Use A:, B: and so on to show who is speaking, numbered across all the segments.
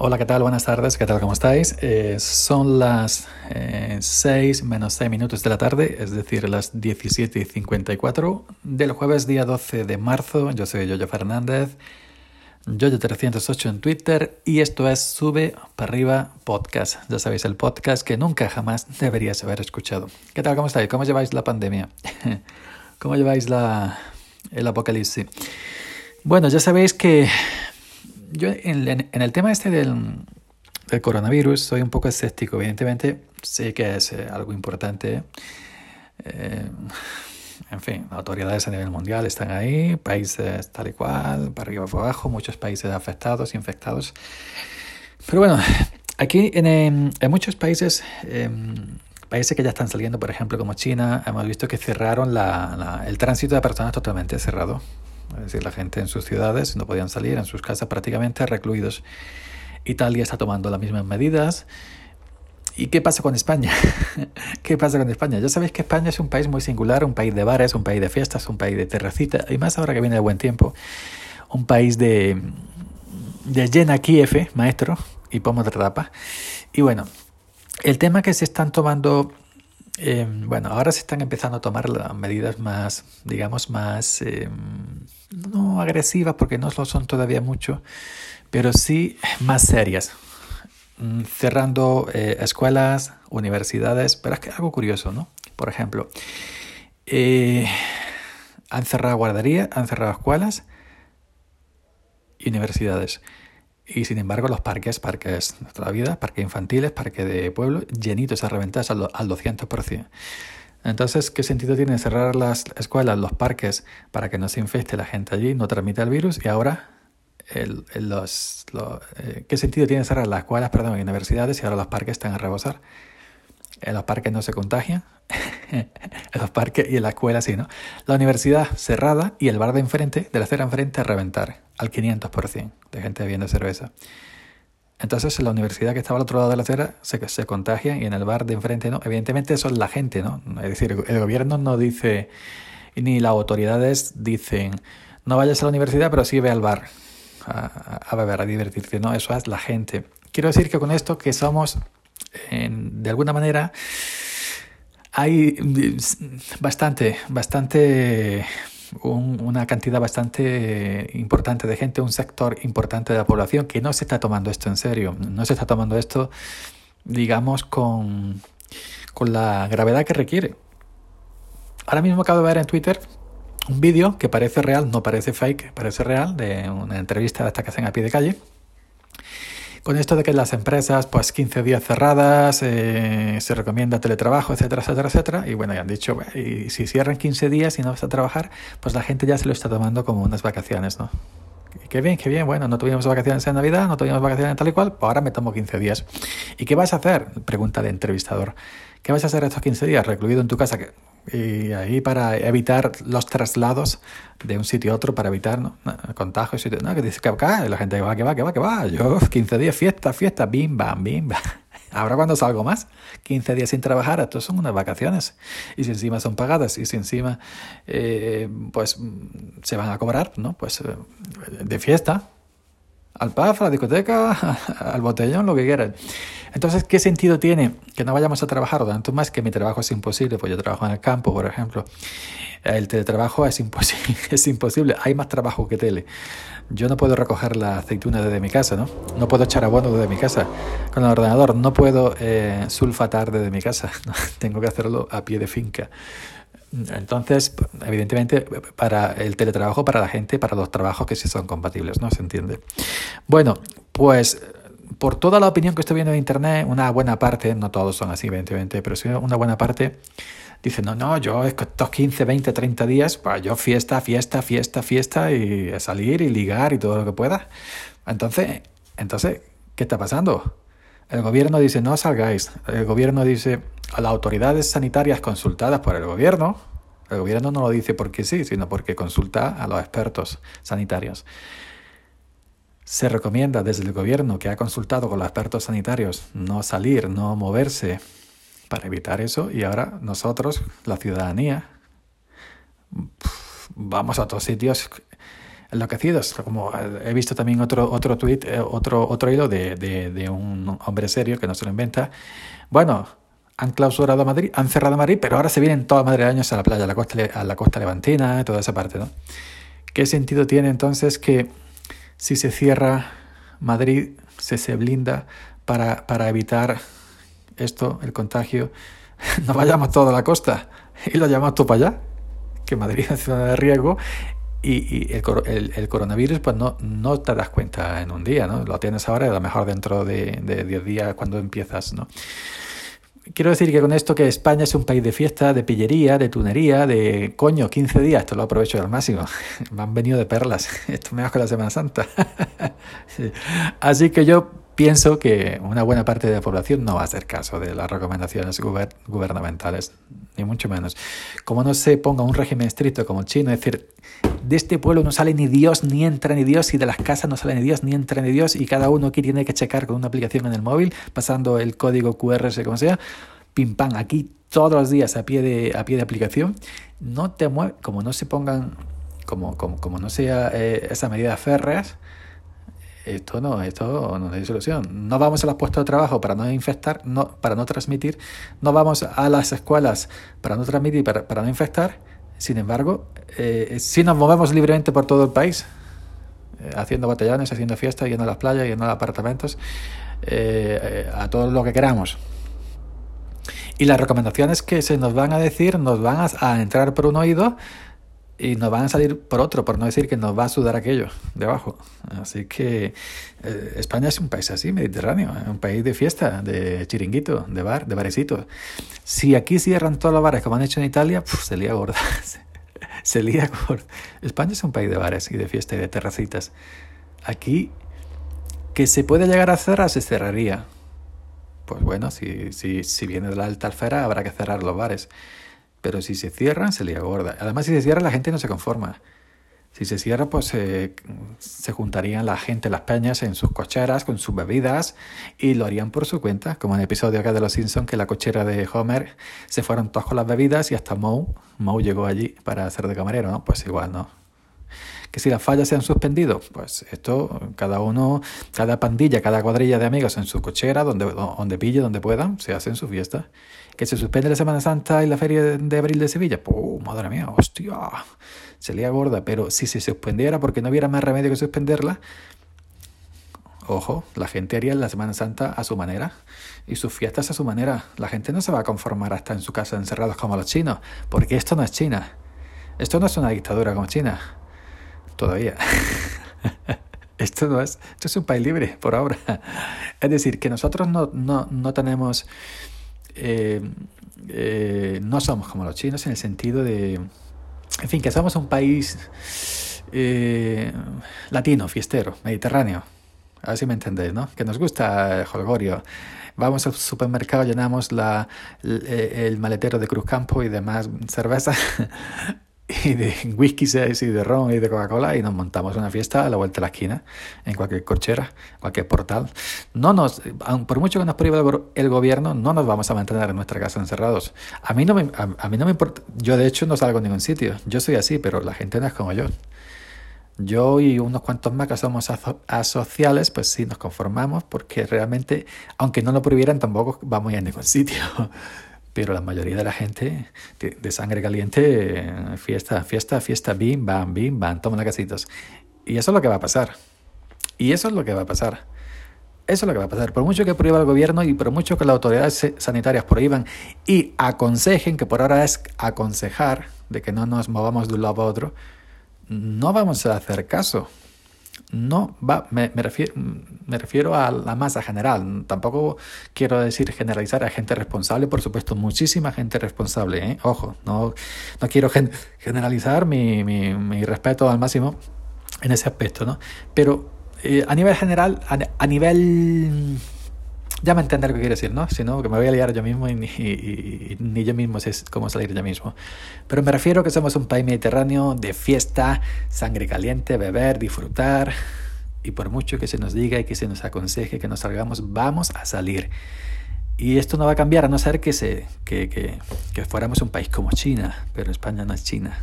A: Hola, ¿qué tal? Buenas tardes, ¿qué tal? ¿Cómo estáis? Eh, son las eh, 6 menos 6 minutos de la tarde, es decir, las 17 y 54 del jueves día 12 de marzo. Yo soy Yoyo Fernández, Yoyo308 en Twitter y esto es Sube para arriba podcast. Ya sabéis, el podcast que nunca jamás deberías haber escuchado. ¿Qué tal? ¿Cómo estáis? ¿Cómo lleváis la pandemia? ¿Cómo lleváis la, el apocalipsis? Bueno, ya sabéis que yo en, el tema este del, coronavirus soy un poco escéptico. Evidentemente sé que es eh, algo importante. Eh, en fin, autoridades a nivel mundial están ahí, países tal y cual, para arriba para abajo, muchos países afectados, infectados. Pero bueno, aquí en, muchos países, eh, países que ya están saliendo, por ejemplo, como China, hemos visto que cerraron la, la, el tránsito de personas totalmente cerrado. Es decir, la gente en sus ciudades no podían salir, en sus casas prácticamente recluidos. Italia está tomando las mismas medidas. ¿Y qué pasa con España? ¿Qué pasa con España? Ya sabéis que España es un país muy singular, un país de bares, un país de fiestas, un país de terracita, y más ahora que viene el buen tiempo, un país de, de llena Kiev, maestro, y pomo de tapa. Y bueno, el tema que se están tomando eh, bueno, ahora se están empezando a tomar medidas más, digamos, más, eh, no agresivas porque no lo son todavía mucho, pero sí más serias. Mm, cerrando eh, escuelas, universidades, pero es que algo curioso, ¿no? Por ejemplo, eh, han cerrado guarderías, han cerrado escuelas y universidades. Y sin embargo, los parques, parques de toda la vida, parques infantiles, parques de pueblo, llenitos a reventar al, al 200%. Entonces, ¿qué sentido tiene cerrar las escuelas, los parques, para que no se infecte la gente allí, no transmita el virus? Y ahora, el, los, eh, ¿qué sentido tiene cerrar las escuelas, perdón, universidades y ahora los parques están a rebosar? En los parques no se contagia, en los parques y en la escuela sí, ¿no? La universidad cerrada y el bar de enfrente, de la acera enfrente, a reventar al 500% de gente bebiendo cerveza. Entonces, en la universidad que estaba al otro lado de la acera se, se contagia y en el bar de enfrente no. Evidentemente, eso es la gente, ¿no? Es decir, el gobierno no dice, ni las autoridades dicen, no vayas a la universidad, pero sí ve al bar a, a beber, a divertirte. No, eso es la gente. Quiero decir que con esto que somos, de alguna manera, hay bastante, bastante un, una cantidad bastante importante de gente, un sector importante de la población que no se está tomando esto en serio, no se está tomando esto, digamos, con, con la gravedad que requiere. Ahora mismo acabo de ver en Twitter un vídeo que parece real, no parece fake, parece real, de una entrevista de esta que hacen a pie de calle con esto de que las empresas, pues 15 días cerradas, eh, se recomienda teletrabajo, etcétera, etcétera, etcétera. Y bueno, ya han dicho, y si cierran 15 días y no vas a trabajar, pues la gente ya se lo está tomando como unas vacaciones, ¿no? Qué bien, qué bien, bueno, no tuvimos vacaciones en Navidad, no tuvimos vacaciones en tal y cual, pues ahora me tomo 15 días. ¿Y qué vas a hacer? Pregunta el entrevistador. ¿Qué vas a hacer estos 15 días recluido en tu casa? Y ahí para evitar los traslados de un sitio a otro, para evitar ¿no? contagios. Y, ¿no? Que dice que acá, la gente va, que va, que va, que va. Yo, 15 días, fiesta, fiesta, bim, bam, bim, bam. Ahora cuando salgo más, 15 días sin trabajar, estos son unas vacaciones. Y si encima son pagadas y si encima eh, pues se van a cobrar, ¿no? Pues eh, de fiesta, al pub, a la discoteca, al botellón, lo que quieran. Entonces, ¿qué sentido tiene que no vayamos a trabajar? Tanto más que mi trabajo es imposible, pues yo trabajo en el campo, por ejemplo. El teletrabajo es imposible, es imposible. Hay más trabajo que tele. Yo no puedo recoger la aceituna desde mi casa, ¿no? No puedo echar abono desde mi casa con el ordenador. No puedo eh, sulfatar desde mi casa. Tengo que hacerlo a pie de finca. Entonces, evidentemente, para el teletrabajo, para la gente, para los trabajos que sí son compatibles, ¿no? ¿Se entiende? Bueno, pues por toda la opinión que estoy viendo en Internet, una buena parte, no todos son así, evidentemente, pero sí una buena parte, dice, no, no, yo estos 15, 20, 30 días, pues yo fiesta, fiesta, fiesta, fiesta, y salir y ligar y todo lo que pueda. Entonces, entonces, ¿qué está pasando? El gobierno dice, no salgáis. El gobierno dice, a las autoridades sanitarias consultadas por el gobierno, el gobierno no lo dice porque sí, sino porque consulta a los expertos sanitarios. Se recomienda desde el gobierno que ha consultado con los expertos sanitarios no salir, no moverse para evitar eso y ahora nosotros, la ciudadanía, vamos a otros sitios enloquecidos. Como eh, he visto también otro, otro tweet, eh, otro, otro hilo de, de, un hombre serio que no se lo inventa. Bueno, han clausurado Madrid, han cerrado Madrid, pero ahora se vienen todos madrileños a la playa, a la costa, a la costa levantina, toda esa parte, ¿no? ¿Qué sentido tiene entonces que si se cierra Madrid, se, se blinda para, para evitar esto, el contagio, no vayamos todos a la costa y lo llamamos tú para allá? Que Madrid es ciudad de riesgo y, el, el, el, coronavirus, pues no, no te das cuenta en un día, ¿no? Lo tienes ahora y a lo mejor dentro de 10 días cuando empiezas, ¿no? Quiero decir que con esto que España es un país de fiesta, de pillería, de tunería, de coño, 15 días, esto lo aprovecho al máximo. Me han venido de perlas, esto me que la Semana Santa. sí. Así que yo pienso que una buena parte de la población no va a hacer caso de las recomendaciones gubernamentales, ni mucho menos. Como no se ponga un régimen estricto como el chino, es decir, de este pueblo no sale ni Dios, ni entra ni Dios, y de las casas no sale ni Dios, ni entra ni Dios, y cada uno aquí tiene que checar con una aplicación en el móvil, pasando el código QR, como sea, pim pam, aquí todos los días a pie de, a pie de aplicación, no te mueve, como no se pongan, como, como, como no sea eh, esas medidas férreas, esto no, esto no hay solución. No vamos a los puestos de trabajo para no infectar, no, para no transmitir, no vamos a las escuelas para no transmitir, para, no infectar. Sin embargo, eh, si nos movemos libremente por todo el país, eh, haciendo batallones, haciendo fiestas, yendo a las playas, yendo a apartamentos, eh, a todo lo que queramos. Y las recomendaciones que se nos van a decir nos van a, a entrar por un oído y nos van a salir por otro, por no decir que nos va a sudar aquello de abajo. Así que eh, España es un país así, mediterráneo, un país de fiesta, de chiringuito, de bar, de barecitos. Si aquí cierran todos los bares como han hecho en Italia, se lía gorda. se lía gorda. España es un país de bares y de fiesta y de terracitas. Aquí, que se puede llegar a cerrar, se cerraría. Pues bueno, si, si, si viene de la alta alfera, habrá que cerrar los bares. Pero si se cierran, se le gorda. Además, si se cierra, la gente no se conforma. Si se cierra, pues se juntarían la gente, las peñas, en sus cocheras con sus bebidas y lo harían por su cuenta, como en el episodio acá de Los Simpsons, que la cochera de Homer se fueron todos con las bebidas y hasta Moe, Moe llegó allí para hacer de camarero, ¿no? Pues igual, ¿no? Que si las fallas se han suspendido, pues esto, cada uno, cada pandilla, cada cuadrilla de amigos en su cochera, donde, donde pille, donde puedan, se hacen su fiesta que se suspende la Semana Santa y la Feria de abril de Sevilla. ¡Pum! Madre mía, hostia, se lía gorda. Pero si se suspendiera porque no hubiera más remedio que suspenderla, ojo, la gente haría la Semana Santa a su manera y sus fiestas a su manera. La gente no se va a conformar hasta en su casa encerrados como los chinos, porque esto no es China. Esto no es una dictadura como China. Todavía. esto no es, esto es un país libre por ahora. Es decir, que nosotros no, no, no tenemos eh, eh, no somos como los chinos en el sentido de, en fin, que somos un país eh, latino, fiestero, mediterráneo. A ver si me entendéis, ¿no? Que nos gusta el holgorio. Vamos al supermercado, llenamos la, el, el maletero de Cruzcampo y demás cerveza y de whisky y de ron y de Coca-Cola y nos montamos una fiesta a la vuelta de la esquina, en cualquier cochera, cualquier portal. No nos, por mucho que nos prohíba el gobierno, no nos vamos a mantener en nuestra casa encerrados. A mí no me, a, mí no me importa, yo de hecho no salgo a ningún sitio, yo soy así, pero la gente no es como yo. Yo y unos cuantos más que somos asociales, pues sí, nos conformamos porque realmente, aunque no lo prohibieran, tampoco vamos a ningún sitio pero la mayoría de la gente de, sangre caliente, fiesta, fiesta, fiesta, bim, bam, bim, bam, toma casitos. Y eso es lo que va a pasar. Y eso es lo que va a pasar. Eso es lo que va a pasar. Por mucho que prohíba el gobierno y por mucho que las autoridades sanitarias prohíban y aconsejen, que por ahora es aconsejar de que no nos movamos de un lado a otro, no vamos a hacer caso no va, me, refiero, me refiero a la masa general. Tampoco quiero decir generalizar a gente responsable, por supuesto, muchísima gente responsable. ¿eh? Ojo, no, no quiero generalizar mi, mi, mi, respeto al máximo en ese aspecto, ¿no? Pero eh, a nivel general, a, nivel ya me entender lo que quiere decir, ¿no? Si no, que me voy a liar yo mismo y ni, ni, yo mismo sé cómo salir yo mismo. Pero me refiero a que somos un país mediterráneo de fiesta, sangre caliente, beber, disfrutar. Y por mucho que se nos diga y que se nos aconseje que nos salgamos, vamos a salir. Y esto no va a cambiar a no ser que, se, que, que, que fuéramos un país como China, pero España no es China.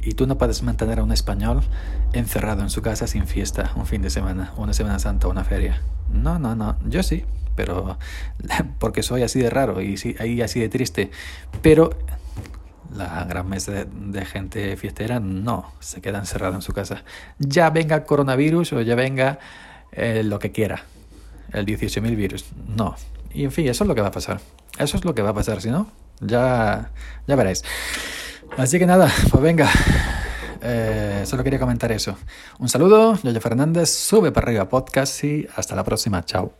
A: Y tú no puedes mantener a un español encerrado en su casa sin fiesta, un fin de semana, una Semana Santa, una feria. No, no, no, yo sí, pero porque soy así de raro y así de triste. Pero la gran mesa de, gente fiestera no, se queda encerrada en su casa. Ya venga coronavirus o ya venga eh, lo que quiera, el 18.000 virus. No. Y en fin, eso es lo que va a pasar. Eso es lo que va a pasar, si no, ya, ya veréis. Así que nada, pues venga. Eh, solo quería comentar eso. Un saludo, Yoyo Fernández, sube para arriba podcast y hasta la próxima. Chao.